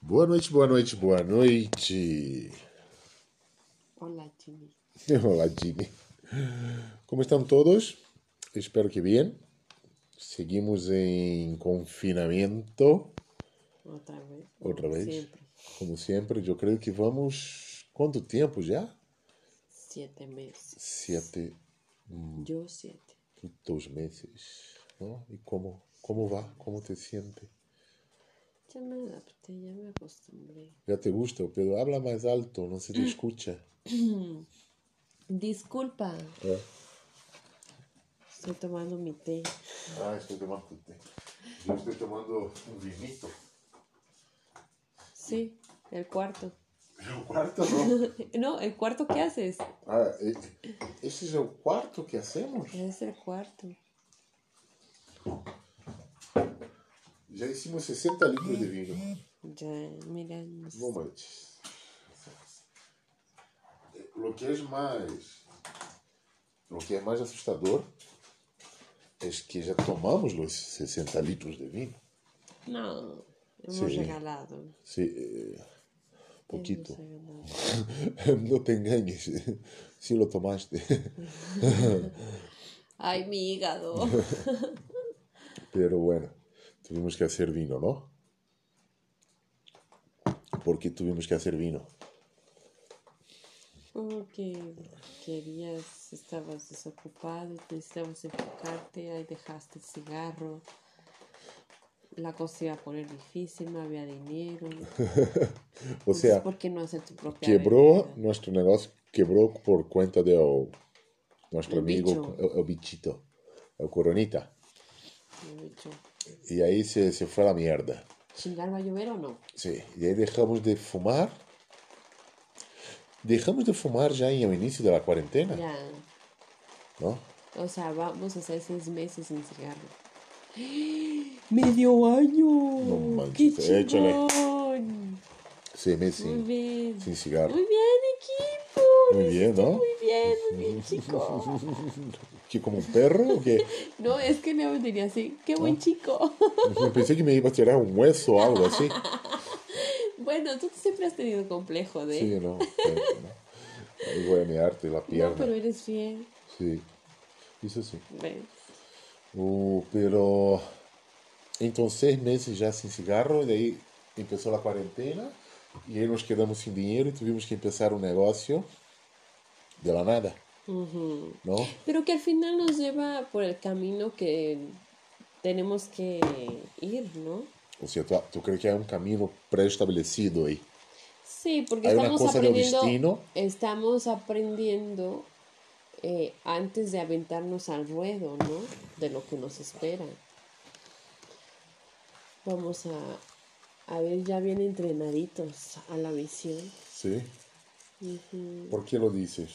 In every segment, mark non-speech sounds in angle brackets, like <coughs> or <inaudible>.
Boa noite, boa noite, boa noite. Hola, Jimmy. <laughs> Hola, Jimmy. Como estão todos? Espero que bem. Seguimos em confinamento. Otra vez. Outra vez? Siempre. Como sempre, eu creio que vamos. Quanto tempo já? Siete meses. Sete, Yo siete. dos meses. ¿no? E como, como va? Como te sientes? Ya me adapté, ya me acostumbré. Já te gusta, pero habla mais alto, não se te escucha. <clears throat> Disculpa, É. estoy tomando mi té. Ah, estou tomando té. Eu estou tomando um vinito. Sí, el cuarto. O quarto não. <laughs> No, el cuarto que haces. Ah, e- esse é o quarto que hacemos? Es el cuarto. Já hicimos 60 litros de vinho. Ya, mira. sé. Moment. Lo que es más. Lo que é mais assustador é que já tomamos os 60 litros de vinho. No, hemos Sí. regalado. Sí, eh, poquito. No <laughs> te engañes. Si lo tomaste. Ay, mi hígado. Pero bueno, tuvimos que hacer vino, ¿no? ¿Por qué tuvimos que hacer vino? Porque querías, estabas desocupado, necesitabas enfocarte, ahí dejaste el cigarro. La cosa iba a poner difícil, no había dinero. <laughs> O sea, ¿por qué no hacer tu propia quebró bebida? nuestro negocio, quebró por cuenta de o- nuestro El amigo, bicho. el, el bichito, el coronita. He dicho, Y ahí se, se fue a la mierda. ¿Chingar va a llover o no? Sí, y ahí dejamos de fumar. Dejamos de fumar ya en el inicio de la cuarentena, Ya, ¿no? o sea, vamos a hacer seis meses sin cigarro. <gasps> ¡Medio año! No manches, ¡Qué échale. Seis meses sin, sin cigarro. Muy bien. Muy bien, ¿no? Muy bien, muy bien, <laughs> chico. ¿Qué, como un perro o qué? No, es que Leo diría así, qué buen Ah. chico. <laughs> Pensé que me iba a tirar un hueso o algo así. <laughs> bueno, tú siempre has tenido complejo de... Sí, no. sí, no. Ahí voy a mearte la pierna. no, pero eres fiel. Sí, eso sí. ¿ves? Uh, pero entonces seis meses ya sin cigarro, de ahí empezó la cuarentena y ahí nos quedamos sin dinero y tuvimos que empezar un negocio de la nada. ¿no? Pero que al final nos lleva por el camino que tenemos que ir, ¿no? O sea, tú, tú crees que hay un camino preestablecido ahí. Sí, porque Hay una estamos cosa aprendiendo, destino. estamos aprendiendo eh, antes de aventarnos al ruedo, ¿no? De lo que nos espera. Vamos a, a ver ya bien entrenaditos a la misión. ¿Sí? ¿Por qué lo dices?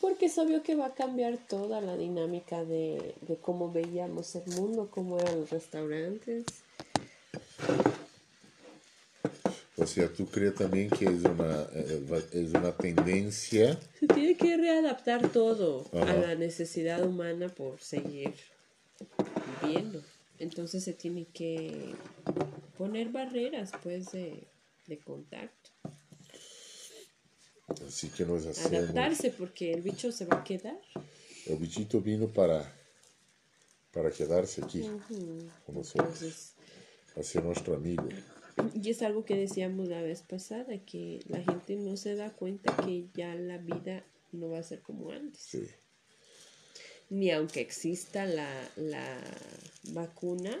Porque es obvio que va a cambiar toda la dinámica de, de cómo veíamos el mundo, cómo eran los restaurantes. O sea, tú crees también que es una, eh, es una tendencia Se tiene que readaptar todo a la necesidad humana por seguir viviendo. Entonces se tiene que poner barreras, pues, de, de contacto. Así que nos hacemos. Adaptarse porque el bicho se va a quedar. El bichito vino para, para quedarse aquí con nosotros, Entonces, a ser nuestro amigo. y es algo que decíamos la vez pasada, que la gente no se da cuenta que ya la vida no va a ser como antes. Sí. Ni aunque exista la, la vacuna,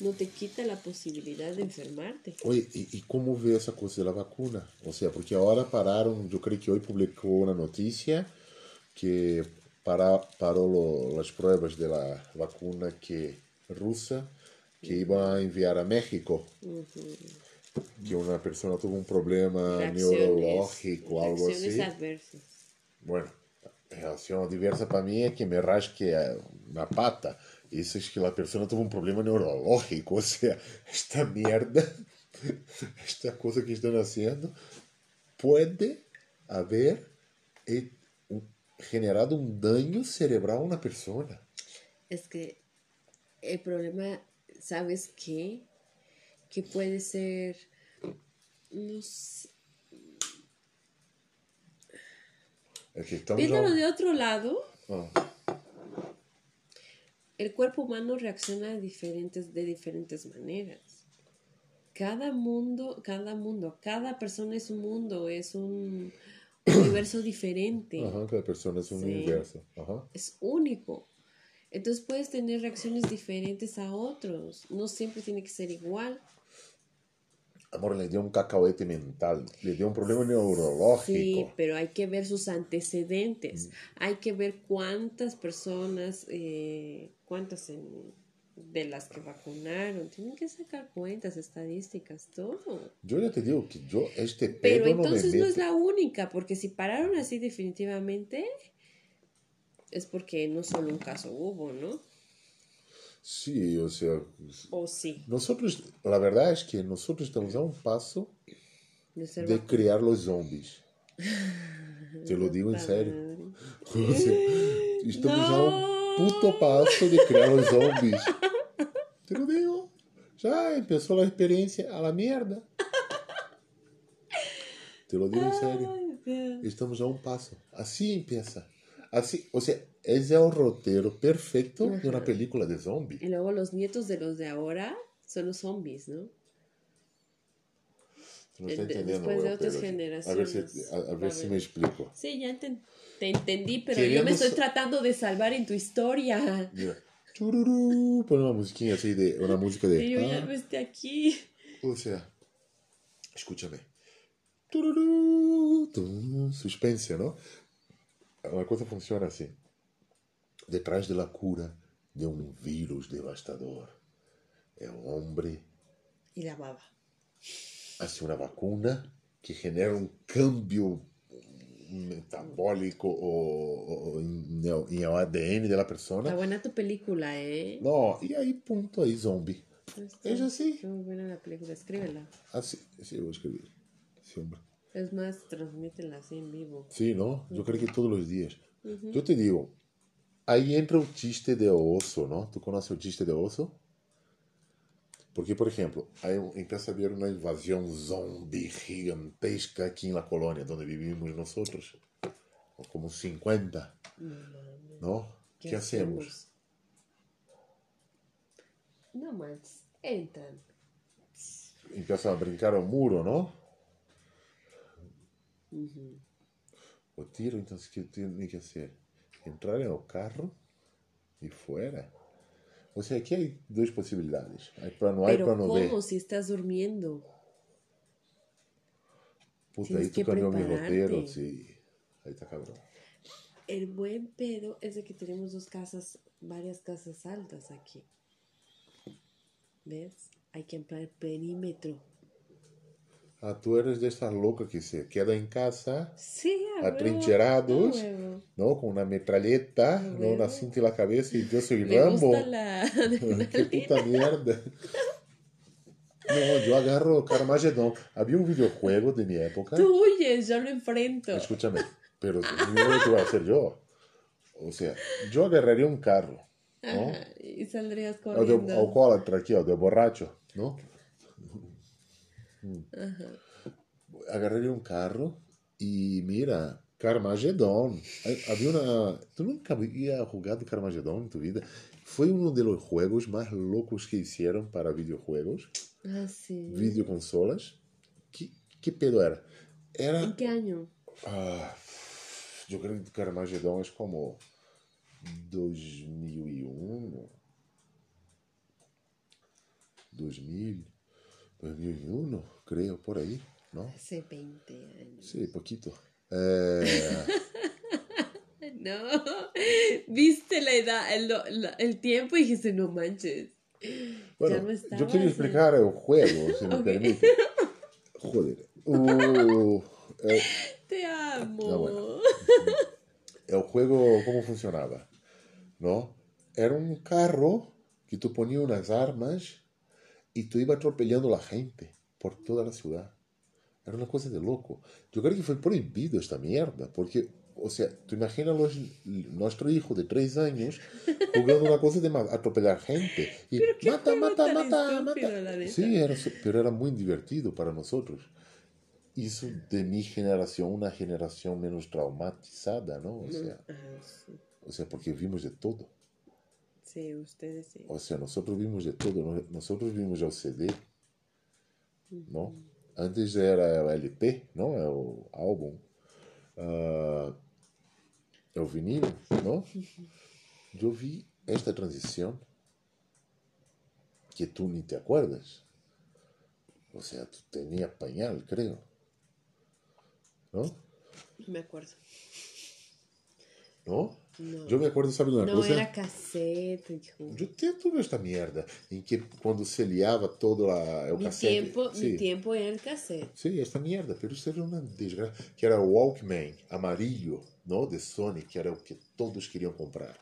no te quita la posibilidad de enfermarte. Oye, ¿y, y cómo ve esa cosa de la vacuna? O sea, porque ahora pararon, yo creo que hoy publicó una noticia que para, paró lo- las pruebas de la vacuna que rusa que iba a enviar a México. Que una persona tuvo un problema neurológico, algo reacciones así. adversas. Bueno, reacción diversa para mí es que me rasque una pata. Eso es que la persona tuvo un problema neurológico. O sea, esta mierda, esta cosa que puede haber eh, un- generado un daño cerebral a una persona. Es que el problema, ¿sabes qué? que puede ser, no sé, viéndolo de otro lado, Ah, el cuerpo humano reacciona de diferentes, de diferentes maneras. Cada mundo, cada mundo, cada persona es un mundo, es un <coughs> universo diferente, Aham, cada é um Sim. universo. Aham. es único. Entonces puedes tener reacciones diferentes a otros, no siempre tiene que ser igual. Amor, le dio um cacahuete mental, le dio um problema neurológico. Sí, pero hay que ver sus antecedentes, hay que ver cuántas personas, eh, cuántas en- de las que vacunaron, tienen que sacar cuentas, estadísticas, todo. Yo ya te digo que yo este Pero pedo no me entonces no es la única, porque si pararon así definitivamente, es porque no solo un caso hubo, ¿no? Sí, o sea, O sí, nosotros, la verdad es que nosotros estamos a un paso de de criar los zombies. Te lo digo en serio. O sea, estamos a un puto paso de criar los zombies. Te lo digo. Ya empezó la experiencia a la mierda. Te lo digo en serio. Estamos a un paso. Así empieza. Así, o sea, es el roteiro perfecto de una película de zombies. Y luego los nietos de los de ahora son los zombies, ¿no? No estás De- entendiendo, después de otras pero- A ver generaciones, si, a, a ver si haber- me explico. Sí, ya enten- te entendí, pero yo me estoy tratando de salvar en tu historia. Mira. Chururú, pon una musiquinha así de una música de Y yo ya ah, no esté aquí. o sea, escúchame. Tururú, suspense, ¿no? Una cosa funciona así. Detrás de la cura de un virus devastador, el hombre Y la baba. hace una vacuna que genera un cambio metabólico o, o en, en el ADN de la Está persona. buena tu película, ¿eh? No, y ahí punto, ahí zombie. Está- Es así. está muy buena la película, escríbela. Así, sí, voy a escribir. Sí, hombre. Es más, transmítela así en vivo. Sí, ¿no? Yo creo que todos los días. Yo te digo, ahí entra el chiste de oso, ¿no? ¿Tú conoces el chiste de oso? Porque, por ejemplo, aí empieza a haber uma invasão zombie gigantesca aqui na colônia onde vivimos nosotros, como 50, ¿no? ¿Qué, hacemos? No manches, entran. Empieza a brincar ao muro, ¿no? O tiro, então, o que tem que hacer? Entrar en el carro y fuera. O sea, aquí hay dos posibilidades. Hay plano A y plano B. ¿cómo si estás durmiendo? Puta, Tienes ahí tú cambió mi roteiro, sí. Ahí está cabrón. El buen pedo es de que tenemos dos casas, varias casas altas aquí. ¿Ves? Hay que ampliar el perímetro. Ah, tú eres de esas locas que se queda en casa, Sí, atrincherados. ¿no? Con una metralleta, ¿no? Una cinta en la cabeza y yo soy Me Rambo. gusta la <laughs> <laughs> Qué puta mierda. No, yo agarro Carmageddon. Había un videojuego de mi época. Tú huyes, yo lo enfrento. Escúchame, pero <laughs> mira lo que voy a hacer yo. O sea, yo agarraría un carro, ¿no? Ajá, y saldrías O de corriendo. alcoólatra aqui, ó, de borracho, ¿no? Agarraría un carro y mira, Carmageddon. Había una... ¿Tú nunca habías jugado Carmageddon en tu vida? Fue uno de los juegos más locos que hicieron para videojuegos, Ah, sí. videoconsolas. ¿Qué, qué pedo era? Era... ¿En qué año? Ah, yo creo que Carmageddon es como 2001. 2000, 2001, creo, por ahí, ¿no? Hace 20 años. Sí, poquito. Eh, <laughs> No, viste la edad, el, el tiempo y dijiste, no manches. bueno, no yo quiero ¿eh? explicar el juego, si me <laughs> Ok. permite. Joder. Uh, eh, Te amo. Ah, bueno. <laughs> el juego, ¿cómo funcionaba? ¿No? Era un carro que tú ponías unas armas y tú ibas atropellando a la gente por toda la ciudad. Era una cosa de loco. Yo creo que fue prohibido esta mierda, porque o sea, tú imaginas los, nuestro hijo de tres años jugando una cosa de atropellar gente. Y mata, mata, mata, mata. Sí, era, pero era muy divertido para nosotros. Hizo de mi generación una generación menos traumatizada, ¿no? O sea, o sea porque vimos de todo. Sí, ustedes sí. O sea, nosotros vimos de todo. Nosotros vimos el CD, ¿no? Antes era el LP, ¿no? El álbum. Uh, el vinil, ¿no? Yo vi esta transición que tú ni te acuerdas. O sea, tú tenías pañal, creo. ¿No? Me acuerdo. ¿No? Yo me acuerdo, ¿sabes una cosa? No, era cassette. Yo tengo toda esta mierda en que cuando se liaba todo la, el mi cassette. Tiempo, Mi tiempo era el cassette. Sí, esta mierda, pero isso era uma desgraça. Que era o Walkman amarillo, ¿no? De Sony, que era o que todos queriam comprar.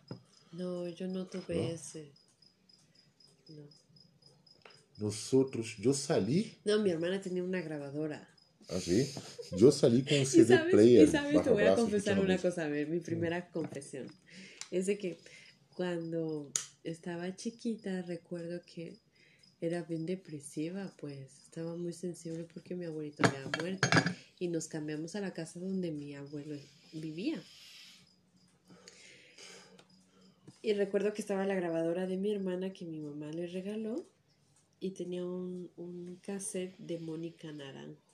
No, yo no tuve ¿No? ese. No. Nosotros, yo salí. No, mi hermana tenía una grabadora. Así. Yo salí con <laughs> un CD player. Y sabes, te voy a confesar una cosa, a ver, mi primera confesión. Es de que cuando estaba chiquita recuerdo que era bien depresiva, pues estaba muy sensible porque mi abuelito había muerto y nos cambiamos a la casa donde mi abuelo vivía. Y recuerdo que estaba la grabadora de mi hermana que mi mamá le regaló y tenía un, un cassette de Mónica Naranjo.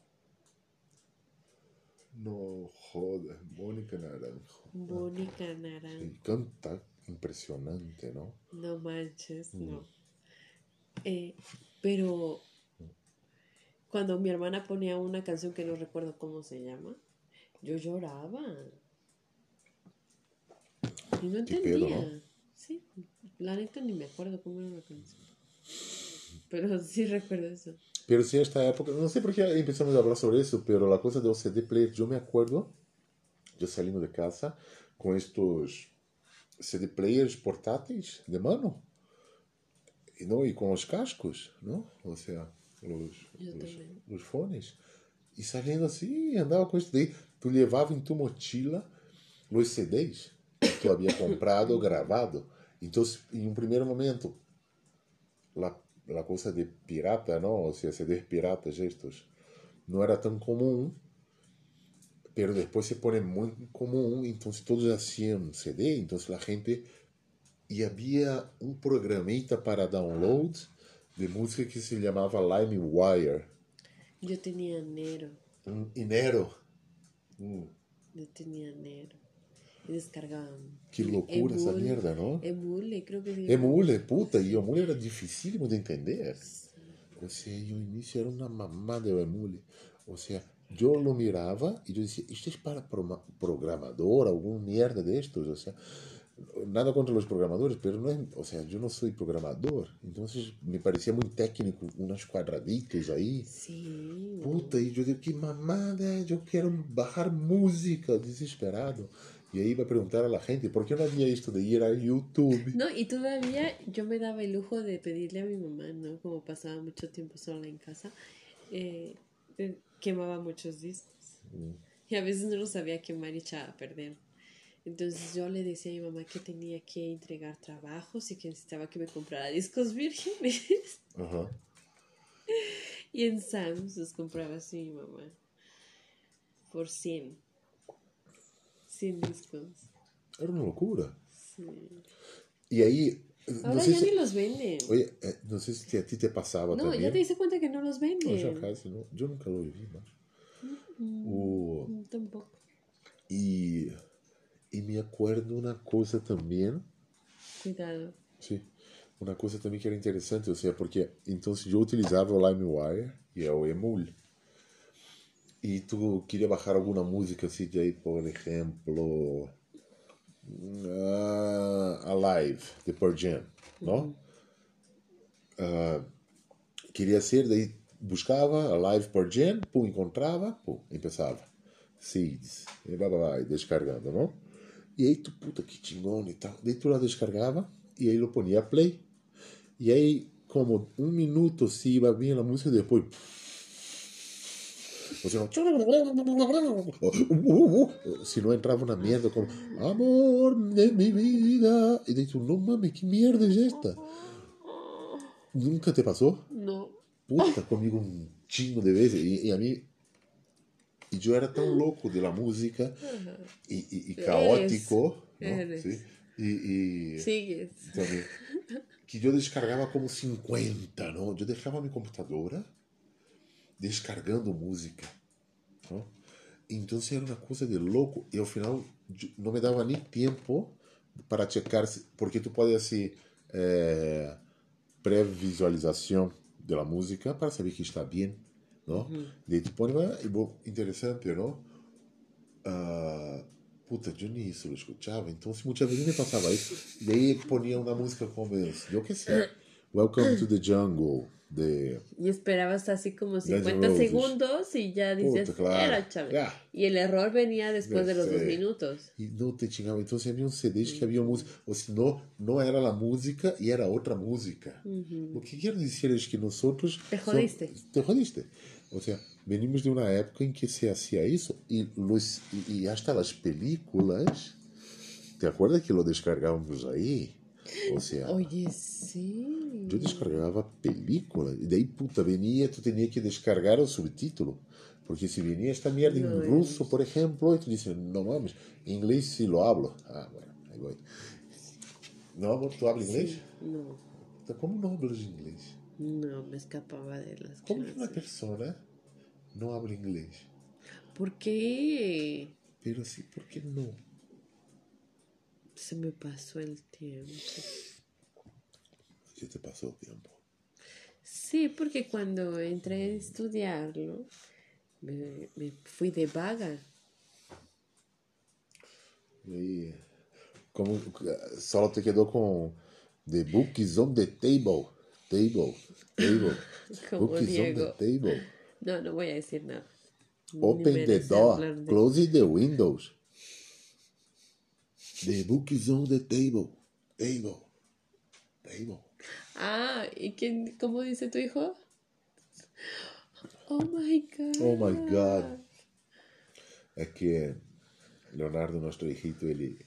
No joda, Mónica Naranjo. Mónica Naranjo. canta impresionante, ¿no? No manches, mm. no. Eh, pero cuando mi hermana ponía una canción que no recuerdo cómo se llama, yo lloraba. Y no entendía. Sí, la neta ni me acuerdo cómo era la canción. Pero sí recuerdo eso. Pero sí, esta época, no sé por qué empezamos a hablar sobre eso, pero la cosa del CD player, yo me acuerdo, yo saliendo de casa con estos CD players portáteis de mano, ¿no? y con los cascos, ¿no? O sea, los, los, los, fones. E saindo assim, andava com isso daí. Tu levava em tua mochila os CDs que tu havia comprado ou gravado. Então, em um primeiro momento, la cosa de pirata, ¿no? O sea, CDs piratas estos, no era tan común, pero después se pone muy común, entonces todos hacían CD, entonces la gente... Y había un programita para download de música que se llamaba LimeWire. Yo tenía Nero. Um, Nero. Mm. Yo tenía Nero. Y descargaban. Que loucura essa merda, não? Emule, creo que Emule, puta, e o Emule era dificílimo de entender. Ou seja, e o início era uma mamada o Emule. Ou seja, eu lo mirava e eu dizia, isto é para programador, algum merda destes, ou seja, nada contra os programadores, pero não é, ou seja, eu não sou programador, então me parecia muito técnico, umas quadraditos aí. Sim. Puta, e eu digo, que mamada, eu quero baixar música, desesperado. Y ahí iba a preguntar a la gente, ¿por qué no había esto de ir a YouTube? No, y todavía yo me daba el lujo de pedirle a mi mamá, ¿no? Como pasaba mucho tiempo sola en casa, eh, eh, quemaba muchos discos. Mm. Y a veces no los sabía quemar y echaba a perder. Entonces yo le decía a mi mamá que tenía que entregar trabajos y que necesitaba que me comprara discos vírgenes. <laughs> Ajá. Y en Sam's los compraba así mi mamá. Por 100. Era una locura. Sí. Y ahí... Ahora no ya si, ni los venden. Oye, eh, no sé si a ti te pasaba no, también. No, ya te diste cuenta que no los venden. No, ya casi, no. Yo nunca lo viví más. Mm, o, tampoco. Y, y me acuerdo una cosa también. Cuidado. Sí. Uma coisa também que era interessante, ou seja, porque então eu utilizava o LimeWire e é o Emule. E tu queria baixar alguma música assim, de aí, por exemplo, uh, Alive, de Pearl Jam, não? Uh, queria ser, daí buscava Alive Pearl Jam, pum, encontrava, pum, começava. Seeds, e blá, blá, blá, e descargando, não? E aí tu, puta, que chingón e tal. Daí tu lá descargava, e aí lo ponia play. E aí, como um minuto se iba bem a música, depois... o si no, si no entraba una mierda como, amor de mi vida, y dices, no mames, ¿qué mierda es esta? ¿Nunca te pasó? No. Puta, conmigo un chingo de veces, y, y a mí y yo era tan loco de la música y, y, y caótico. ¿no? ¿Sí? Y, y Sigues. También, que yo descargaba como 50, ¿no? Yo dejaba mi computadora descargando música, não? Então era uma coisa de louco e ao final eu não me dava nem tempo para checar, se- porque tu pode assim eh, pré-visualização da música para saber que está bem, não? Daí tu põe, ah, e bom, interessante, não? Ah, puta, eu nem isso eu escutava, então se muitas vezes me passava isso. E aí ponia uma música como essa, eu que sei, Welcome to the Jungle, de... Y esperabas así como 50 segundos y ya dices, Puta, claro, era yeah. Y el error venía después de los dos minutos. Y no te chingaba. Entonces había un CD que había música, o si no, no era la música y era otra música. Uh -huh. Lo que quiero decir es que nosotros... Te jodiste. Te jodiste. O sea, venimos de una época en que se hacía eso y, los, y hasta las películas, ¿te acuerdas que lo descargábamos ahí? Ou seja, Oye, sí. eu descargava película e daí puta venia, tu tinha que descargar o subtítulo. Porque se venia esta mierda em No, russo, por exemplo, e tu dices, não mames, em inglês sí lo hablo. Ah, bueno, aí voy. Não, amor, tu hablas inglês? No, Puta, Como não hablas inglês? no, me escapaba de las Como que uma persona não habla inglês? ¿Por qué? Pero sí, por que não? Se me pasó el tiempo. Já te passou o tempo. Sí, porque cuando entré a estudiarlo, me, me fui de vaga. E como só te quedou com The book is on the table. Table. Table. <laughs> Como book is on the Diego. table. No, no voy a decir nada. Open the door. Close the windows. The book is on the table. Table. Table. Ah, ¿y quién, cómo dice tu hijo? Oh my God. Oh my God. É que Leonardo, nosso hijito, ele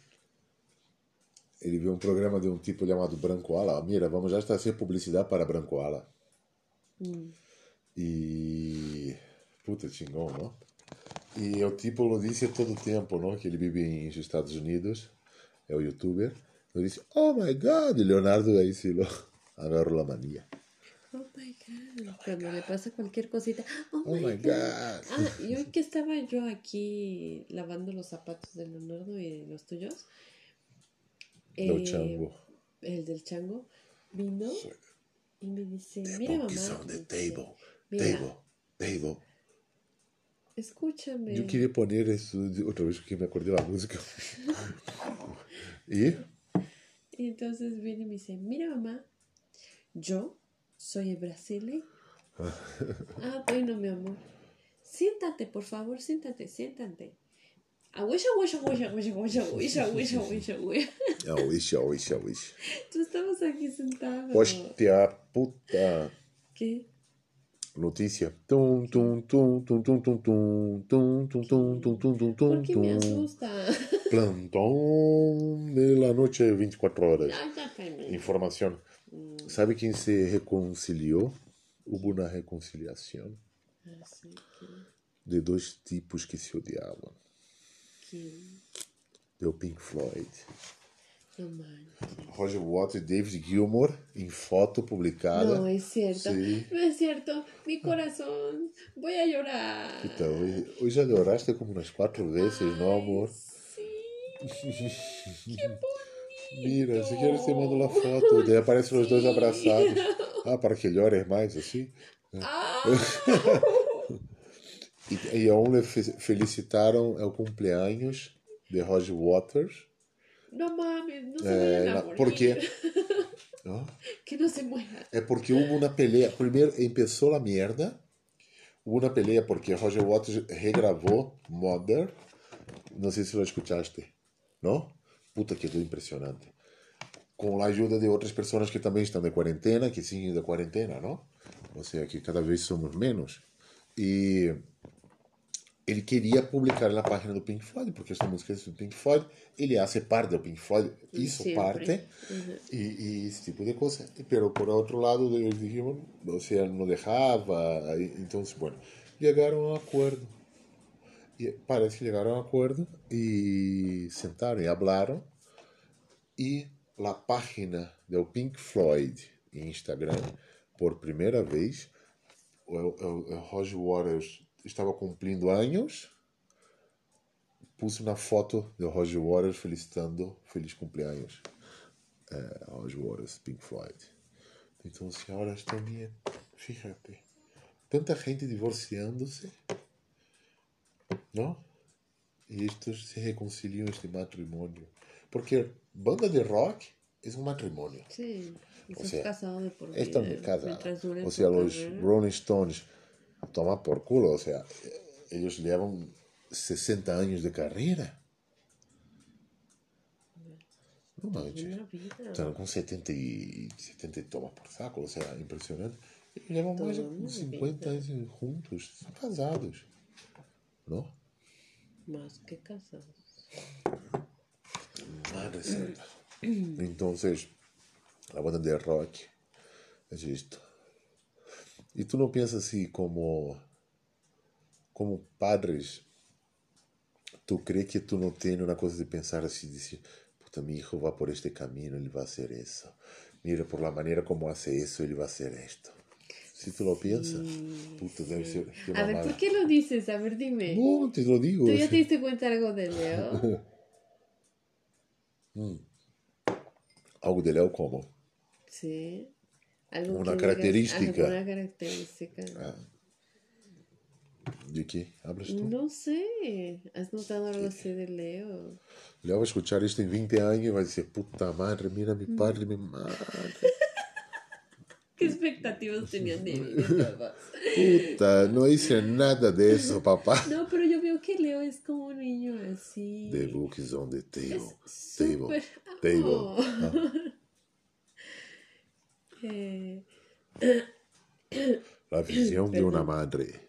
ele viu um programa de um tipo chamado Branco Ala. Mira, vamos já fazer publicidade para Branco Ala. E puta chingão, não? E o tipo lo disse todo o tempo, não? Que ele vive em Estados Unidos, o youtuber. Ele disse, oh my God, e Leonardo aí se lo <laughs> agarrou a mania. Oh my God. Cuando le pasa cualquier cosita. Oh, Oh my God. Ah, y hoy que estaba yo aquí lavando los zapatos de Leonardo y de los tuyos. Eh, chango. El del chango vino y me dice: The Mira, mamá. on the me dice, table. Table. Table. escúchame. Eu queria pôr isso de outra vez porque me acordei da música. <laughs> ¿Y? Entonces viene y me dice, mira mamá, yo soy brasileño. ¿eh?". <laughs> ah, bueno, mi amor. Siéntate, por favor, siéntate, siéntate. Aguisha, aguisha, aguisha, aguisha, aguisha, aguisha, aguisha, aguisha. Aguisha, <laughs> aguisha, aguisha. Tú estamos aquí sentados. Pues Hostia puta. ¿Qué? Notícia. Tum, tum, tum, tum, tum, tum, tum, tum, tum, tum, tum, tum, tum, ¿Por tum, qué me tum. asusta? Plantão de la noche 24 horas. Ah. Informação. Sabe quem se reconciliou? Houve uma reconciliação de dois tipos que se odiavam. que Deu Pink Floyd. Roger Waters e David Gilmour em foto publicada. No es cierto. Sí. No es cierto. Mi corazón. Voy a llorar. Puta, hoje, já choraste como umas quatro vezes, não, amor? Sí. <laughs> Qué bonito. Mira, se quieres te mando a foto. Daí <laughs> aparecem os dois abraçados. <laughs> Ah, para que llores mais, assim. Ah. E, e fe- felicitaram é o cumpleaños de Roger Waters. No mames, no se É, vayan a na- morir. porque Ah, <laughs> Que no se muera. é porque houve uma pelea. Primeiro começou a merda. Houve uma pelea porque Roger Waters regravou Mother. Não sei se lo escutaste. Não? Puta, que é impressionante. Com a ajuda de outras pessoas que também estão de quarentena, que siguen de quarentena, não? Ou seja, que cada vez somos menos. E ele queria publicar na página do Pink Floyd, porque esta música é do Pink Floyd, ele hace parte do Pink Floyd, isso Sempre. parte, e, e esse tipo de coisa. Pero por outro lado, eles dijeron, o sea, não deixava, então, bueno, chegaram a um acordo. E parece que chegaram a um acordo e sentaram e hablaram, e a página do Pink Floyd em Instagram, por primeira vez, o, o, o Roger Waters estava cumprindo anos, puse uma foto do Roger Waters felicitando feliz cumpleaños. É, Roger Waters, Pink Floyd. Então, senhoras, também, fíjate, tanta gente divorciando-se, não? E estes se reconciliam este matrimônio. Porque banda de rock é um matrimônio. Sí. O sea, de. Están casados. Mientras dure O tu sea, los carrera. Rolling Stones toman por culo. O sea, ellos llevan 60 años de carrera. No manches. Están con 70 y 70 y tomas por saco. O sea, impresionante. Ellos llevan más de Toda una 50 vida. años juntos. Están casados. ¿No? Más que casados. Madre santa. Entonces, la banda de rock es esto. Y tú no piensas así como, como padres, tú crees que tú no tienes una cosa de pensar así, decir, puta, mi hijo va por este camino, él va a hacer eso. Mira, por la manera como hace eso, él va a hacer esto. Si tú lo piensas, puta, debe ser... qué A ver. ¿por qué lo dices? A ver, dime. No, te lo digo. ¿Tú ya sí. te diste cuenta algo de Leo? <laughs> Algo de Leo como. Sí. ¿Algo Una característica. alguna característica. Ah. ¿De qué hablas tú? No sé. ¿Has notado algo así de Leo? Leo va a escuchar esto en 20 años y va a decir, puta madre, mira mi padre, mi madre. <laughs> ¿Qué expectativas tenían de mí? <laughs> todos? Puta, no hice nada de eso, papá. <laughs> No, pero yo veo que Leo es como un niño así. The book is on the table. Es Table. súper- Table. Oh. Ah, Eh, la visión de una madre.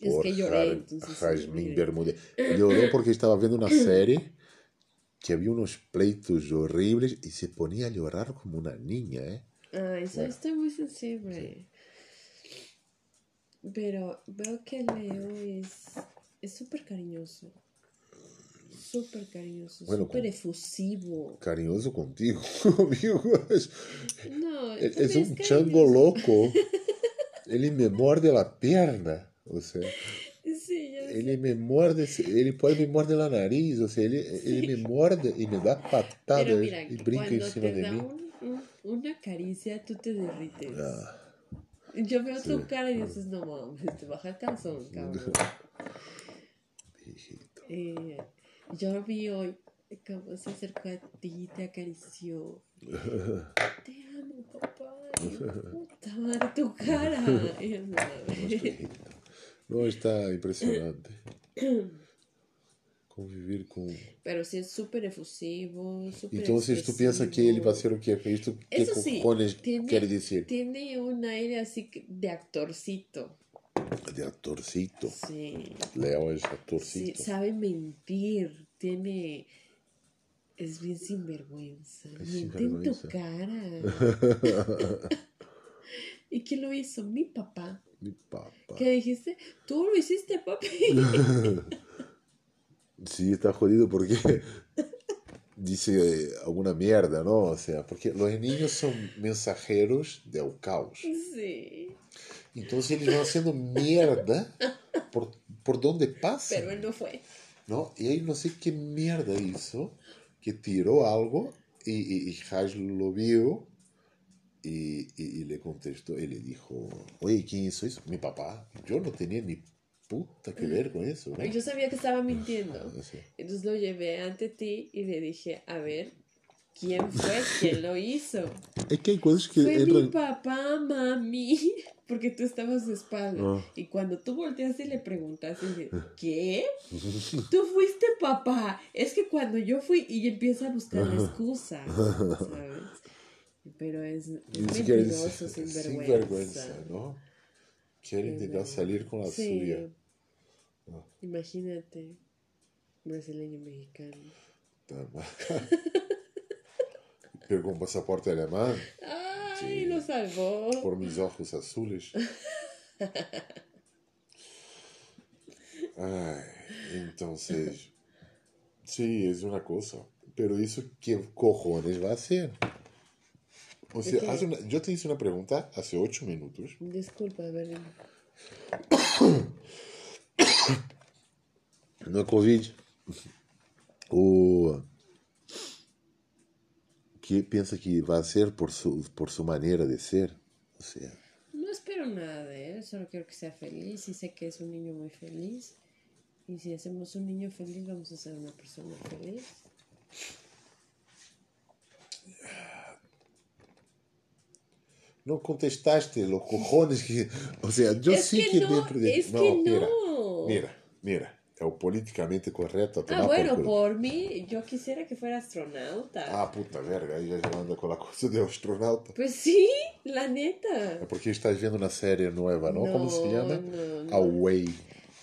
Es Por que lloré, entonces, Jasmine. Bermúdez. Lloró <laughs> porque estaba viendo una serie que había unos pleitos horribles y se ponía a llorar como una niña, ¿eh? Ay, soy, estoy muy sensible. Pero veo que Leo es es súper cariñoso. Súper cariñoso, Bueno, súper efusivo. Cariñoso contigo, <laughs> amigo. Es, No, es también un cariñoso. chango loco. <laughs> Él me muerde la pierna. O sea, Sí, ele me muerde, ele pode me morder na nariz, ou seja, ele, ele me morde e me dá patadas mira, e brinca cuando cima te de da mim. un- un- una caricia, tú te derrites. Ah, Yo veo tu Sí. cara y dices, no mames, te baja el calzón, cabrón. <laughs> Eh, yo vi hoy cómo se acercó a ti, te acarició. <laughs> Te amo, papá. Puta madre, tu cara. <laughs> No está impressionante. Conviver com. Pero sí es súper efusivo, súper Então, se tu pensa que ele vai ser o que? Isto que sí, tiene, quer dizer? tiene un aire así de actorcito. De atorcito. Sí. Leo é Sí, atorcito. sabe mentir, tiene... Es bien sinvergüenza. Es Miente en tu cara. <laughs> ¿Y quién lo hizo? Mi papá. Mi papá. ¿Qué dijiste? Tú lo hiciste, papi. <laughs> Sí, está jodido porque <laughs> dice eh, alguna mierda, ¿no? O sea, porque los niños son mensajeros del caos. Sí. Entonces eles vão haciendo mierda por, por donde pasa, Pero él no fue. ¿no? Y ahí no sé qué mierda hizo, que tiró algo y, y, y Haj lo vio y, y, y le contestó y le dijo, oye, ¿quién hizo eso? Mi papá. Yo no tenía ni puta que ver con eso, ¿no? Yo sabía que estaba mintiendo. Sí. Entonces lo llevé ante ti y le dije, a ver, ¿quién fue? ¿Quién lo hizo? Es que hay cosas que Fue mi entran... papá, mami. <laughs> Porque tú estabas de espalda. Ah. Y cuando tú volteaste y le preguntaste, dije, ¿qué? <laughs> Tú fuiste papá. Es que cuando yo fui y empieza a buscar la excusa, <laughs> ¿sabes? Pero es, es mentiroso, sin vergüenza. ¿no? Quiere intentar salir con la Sí. suya. Imagínate, brasileño mexicano. Mas- Pegou um passaporte alemão ¡Ay, lo salvó! por mis ojos azules. Ai, entonces, sí, es una cosa. Pero eso, ¿qué cojones va a hacer? O sea, qué? hace una- yo te hice una pregunta hace ocho minutos. Disculpa, ver. <coughs> No é Covid. O que pensa que vai ser por su, por su maneira de ser. O sea, No espero nada de él, solo quiero que sea feliz y sé que es un niño muy feliz. Y si hacemos un niño feliz, vamos a ser una persona feliz. não contestaste los cojones que. O sea, yo Es sí que que, no, dentro de. es que mira, no. mira, mira. É o politicamente correto a Ah, bueno, por por mí, yo quisiera que fuera astronauta. Ah, puta verga, aí já anda com a <laughs> coisa de astronauta. Pues sí, la neta. porque estás vendo uma série nova, não? Como se No, chama? no, no. Away.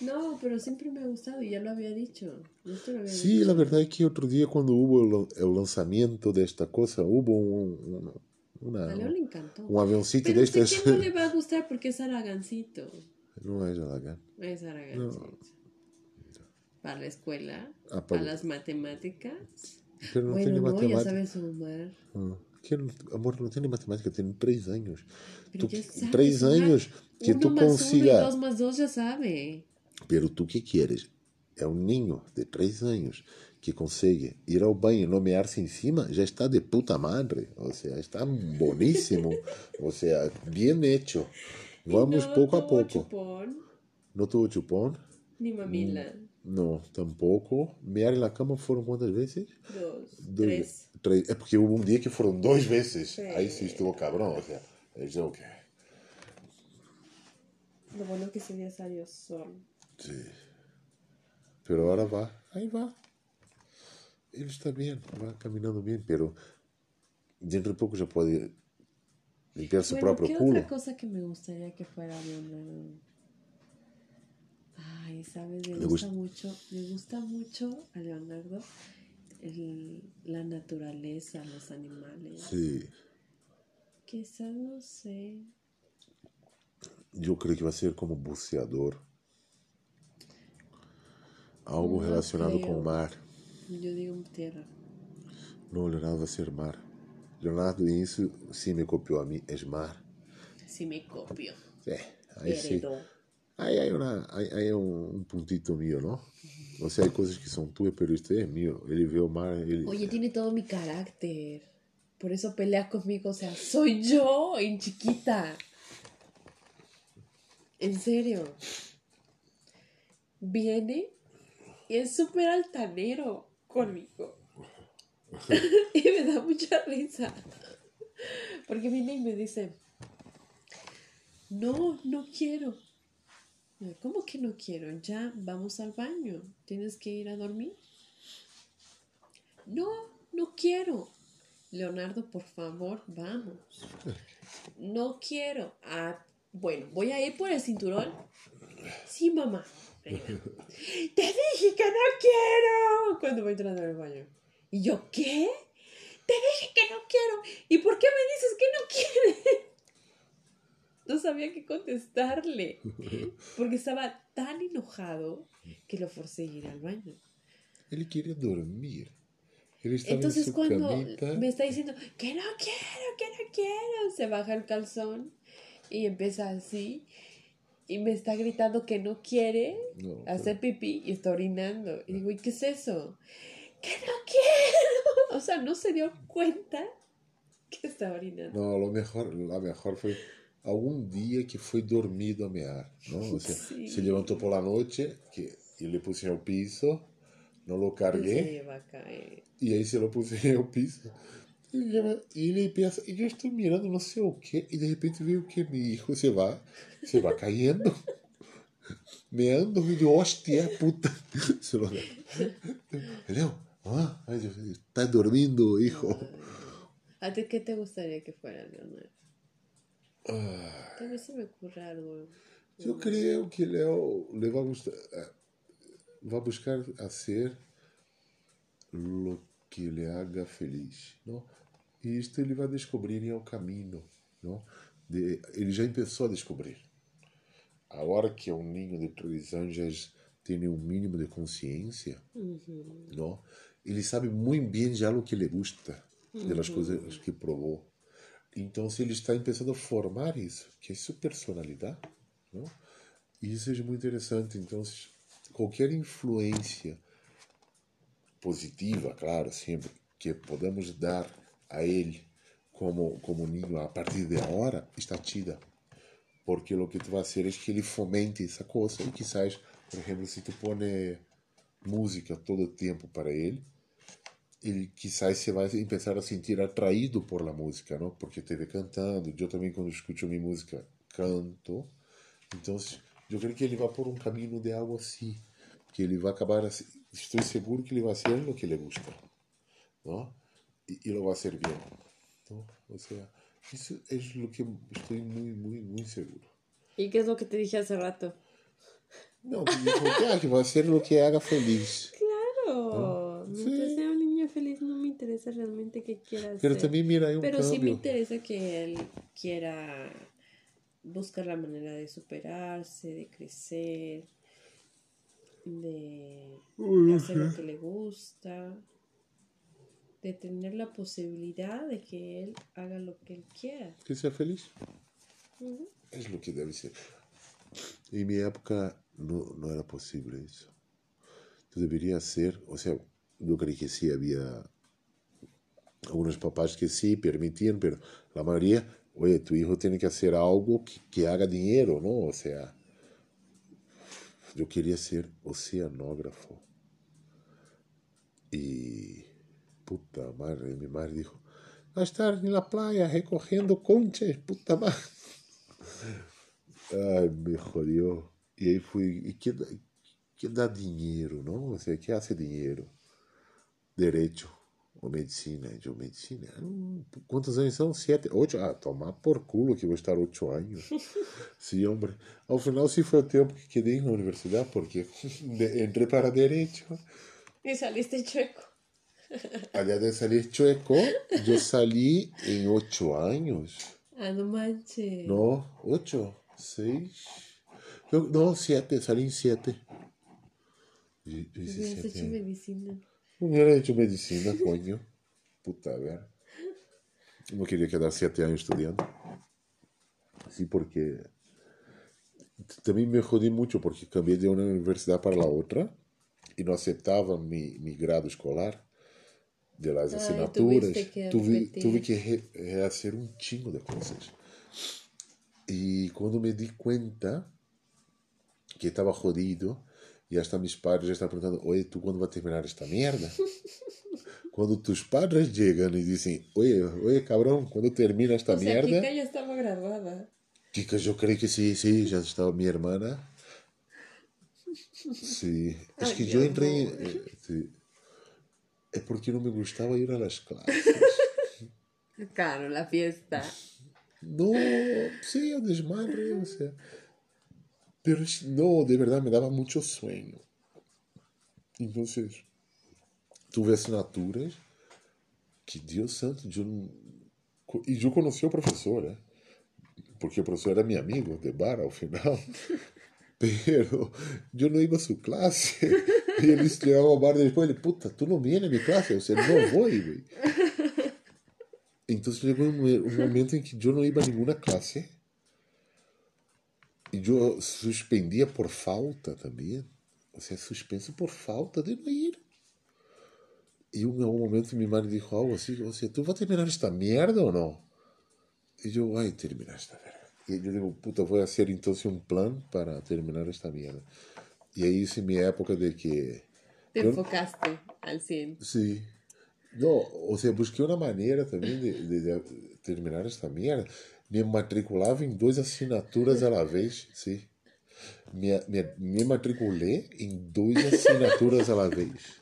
No, pero siempre me ha gustado y ya lo había dicho. Lo había Sí, dicho. la verdad es que otro día cuando hubo el, el lanzamiento de esta cosa, hubo un, un- una, A Leo le encantó. un avioncito Pero de que no le <laughs> va a gustar porque es aragancito. no es Aragán. Es aragancito. Para la escuela, Ah, para para- las matemáticas. Pero no bueno, matemática. sabes sumar. Ah, que amor, no tiene matemática, tiene tres años. Pero que- sabes tres sumar. años que y consigas. dos más dos ya sabe. Pero tú qué quieres? É um niño de três anos que consegue ir ao banho e nomear-se em cima, já está de puta madre. O sea, está boníssimo. o sea, bien hecho. <laughs> Vamos pouco a pouco. chupón, ¿No tuvo chupón? ni mamila. No, tampoco. Mear en la cama foram quantas vezes? Dois- tres. Três. É porque houve um dia que foram duas vezes. Sí. Aí sim estuvo cabrão. O sea, es o que. Lo bueno que ese día salió sol. Sí. Pero ahora va. Ahí va. Ele está bem, va caminando bem, pero dentro de pouco já pode limpiar su Bueno, próprio ¿qué culo. otra cosa que me gustaría que fuera? Ay, ¿sabes? Me gusta gust- mucho, me gusta mucho a Leonardo el- la naturaleza, los animales. Sí. Quizás, no sé. Eu creio que vai ser como buceador. Algo No relacionado creo. com o mar. Yo digo tierra. Não, Leonardo vai ser mar. Leonardo, isso sim me copiou a mim, é mar. Si me copio. É, aí sim. Aí, aí, uma, aí, aí um, puntito mío, não? Ou seja, hay coisas que são tuas, pero isto é mío. Ele vê o mar, ele... Oye, tiene todo mi carácter. Por eso pelea conmigo. O sea, soy yo en chiquita. En serio. Viene y es súper altanero conmigo. <laughs> y me da mucha risa. Porque viene y me dice, no, no quiero. ¿Cómo que no quiero? Ya vamos al baño. ¿Tienes que ir a dormir? No, no quiero. Leonardo, por favor, vamos. No quiero. Ah, bueno, voy a ir por el cinturón. Sí, mamá. <laughs> Te dije que no quiero. Cuando voy entrando al baño. ¿Y yo qué? Te dije que no quiero. ¿Y por qué me dices que no quieres? No sabía qué contestarle. <laughs> Porque estaba tan enojado que lo forcé a ir al baño. Ele queria dormir. Estava Entonces sua cuando camita. me está diciendo que no quiero, que no quiero, se baja el calzón y empieza así y me está gritando que no quiere No, hacer pipí y está orinando. Y digo, ¿y qué es eso? Que no quiero. O sea, no se dio cuenta que estaba orinando. Não, lo mejor, a mejor foi algum dia que foi dormido a mear, <laughs> se levantou por la noite, que eu le puse ao piso, não lo carguei, e aí se lo puse ao piso. E ele- pensa, e eu estou mirando não sei o que, e de repente veio o que? Meu hijo se vai, se vai caindo, <laughs> meando, e eu, hostia, puta. <laughs> Se lo... Entendeu? Ah, está dormindo, hijo. ¿A ti qué te gustaría que fuera, Leonardo? Ah. A ver si me ocurre algo. Eu creio que Léo, le vai gostar. é, vai buscar ser lo que lhe haga feliz, não? E isto ele vai descobrir em o caminho, não? De, ele já começou a descobrir. A hora que um ninho de três tem um mínimo de consciência, uhum. não? Ele sabe muito bem já o que lhe gusta, das uhum. coisas que provou. Então, se ele está começando a formar isso, que é sua personalidade, não? isso é muito interessante. Então, qualquer influência positiva, claro, sempre que podemos dar a ele como como ninho a partir de agora está tida porque o que tu vai fazer é que ele fomente essa coisa e quizás por exemplo se tu põe música todo o tempo para ele ele quizás se vai começar a sentir atraído por la música não porque te vê cantando. Eu também quando escuto minha música canto. Então eu creio que ele vai por um caminho de algo assim que ele vai acabar estou seguro que ele vai ser o que ele gusta não e, e lo vai ser bem não ou seja isso é o que estou muito muito muito seguro. E que é o que te dije hace rato? Não que, vai ser o que haga feliz <laughs> claro un niño feliz no me interesa realmente que quiera pero también mira hay un pero cambio. sí me interesa que él quiera buscar la manera de superarse de crecer de, de hacer lo que le gusta, de tener la posibilidad de que él haga lo que él quiera. Que sea feliz. Uh -huh. Es lo que debe ser. En mi época no, no era posible eso. Tú deberías ser, o sea, yo creí que sí había algunos papás que sí permitían, pero la mayoría, oye, tu hijo tiene que hacer algo que, que haga dinero, ¿no? O sea, eu queria ser oceanógrafo. E, puta madre, minha mãe disse, vai estar na praia recorrendo conchas, puta madre. Ai, me jodió. E aí fui, e que, que dá dinheiro, não? Você que hace dinheiro? Direito ou medicina? Eu, medicina? Quantos anos são? Sete? Oito? Ah, tomar por culo que vou estar oito anos. <laughs> Sim, homem. Ao final, sim foi o tempo que quedei na universidade, porque <laughs> entrei para direito. E saliste chueco. <laughs> Aliás de salir chueco, eu saí em oito anos. Ah, não manches. Não, oito, seis. Eu, não, sete, salí em sete. Hubieras hecho medicina. Hubiera hecho medicina, coño. Puta, ver. No quería quedar siete años estudiando. Sí, porque también me jodí mucho porque cambié de una universidad para la otra y no aceptaban mi, mi grado escolar de las Ay, asignaturas. que tuve, tuve que re- rehacer un chingo de cosas. Y cuando me di cuenta que estaba jodido, y hasta mis padres ya están preguntando, oye, ¿tú cuándo vas a terminar esta mierda? cuando <laughs> tus padres llegan y dicen, oye, oye, cabrón, ¿cuándo termina esta O sea, mierda? Kika ya estaba graduada. Kika, yo creí que sí, sí, ya estaba mi hermana. Sí, es Ay, que entré, amor. eh, sí. es porque no me gustaba ir a las <laughs> clases. Claro, la fiesta. No, sí, a desmadre, o sea. Pero no, de verdad me daba mucho sueño. Entonces, tuve asignaturas que Dios santo, yo y yo conocí al profesor, ¿eh? porque el profesor era mi amigo de bar al final, <laughs> pero yo no iba a su clase. Y él llegaba a bar después, le puta, tú no vienes a mi clase, o sea, no voy, güey. Entonces llegó un momento en que yo no iba a ninguna clase E eu suspendia por falta também. Você é suspenso por falta de não ir. E um, um momento minha mãe disse algo assim, você, tu vai terminar esta merda ou não? E eu, ai, terminar esta merda. E eu digo, puta, vou fazer então um plano para terminar esta merda. E aí, isso é minha época de que... Te Eu- enfocaste al 100. Sí. No, o sea, busqué una manera también de, de- de terminar esta mierda. Me matriculava em duas assinaturas à la vez, sim. Me, me, me matriculé em duas assinaturas à la vez.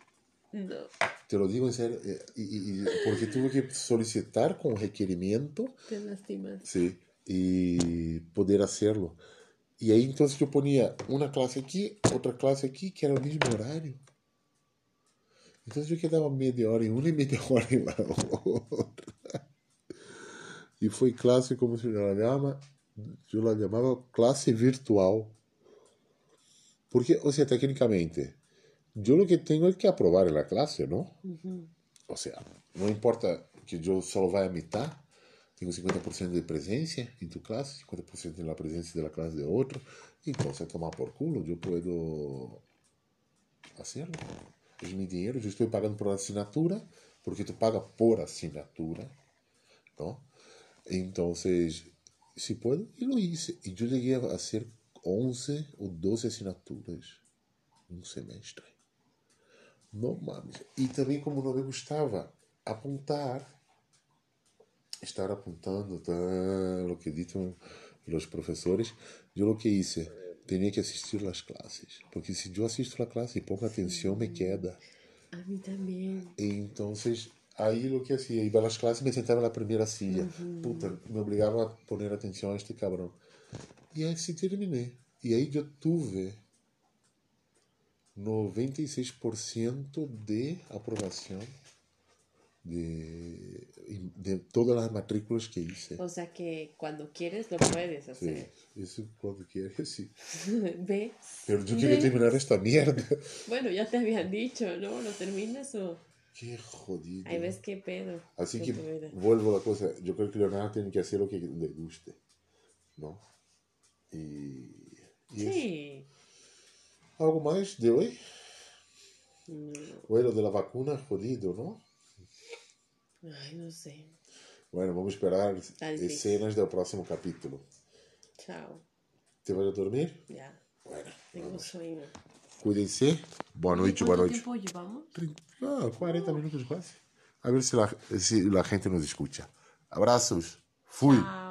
No. Te lo digo en serio, eh, y, y- y porque tuve que solicitar con requerimiento Te lastimas. Sí, y poder hacerlo. E aí, então, eu ponia uma classe aqui, outra classe aqui, que era o mesmo horário. Então, eu quedava meia hora em uma e meia hora em la outra. E foi classe, como se eu la chamava classe virtual. Porque, ou seja, tecnicamente, eu o que tenho é que aprovar na classe, não? Uhum. Ou seja, não importa que eu só vá a mitad, tenho 50% de presença em tu classe, 50% na presença da classe de outro, então se tomar por culo, eu posso hacerlo. Es mi dinheiro, eu estou pagando por assinatura, porque tu paga por assinatura, não? Então, se pode, e lo hice. E eu cheguei a ser 11 ou 12 assinaturas um semestre. Não mames. E também, como não me gostava apontar, estar apontando tá, o que dizem os professores, eu o que hice, tinha que assistir as classes. Porque se eu assisto a classe e pongo atenção, me queda. A mim também. Então, aí o que hacía, iba a las clases e me sentava na primeira silla. Uhum. Puta, me obrigava a poner atenção a este cabrão. E assim terminei. E aí eu tive 96% de aprovação de, de todas las matrículas que hice. O sea que cuando quieres lo puedes hacer. Sí, eso cuando quieres, sí. <laughs> ¿Ves? Pero yo quiero terminar esta mierda. Bueno, ya te habían dicho, ¿no? ¿Lo terminas o...? Qué jodido. Ahí ves qué pedo. Así que vuelvo a la cosa. Yo creo que Leonardo tiene que hacer lo que le guste. ¿No? Y. y sí. Eso. ¿Algo más de hoy? No. Bueno, de la vacuna, jodido, ¿no? Ay, no sé. Bueno, vamos a esperar escenas del próximo capítulo. Chao. ¿Te vas a dormir? Ya. Bueno. Tengo vamos. sueño. Cuídense. Boa noite, boa noite. Quanto tempo llevamos? Ah, 40 minutos quase. A ver se a, se gente nos escuta. Abraços. Fui. Tchau.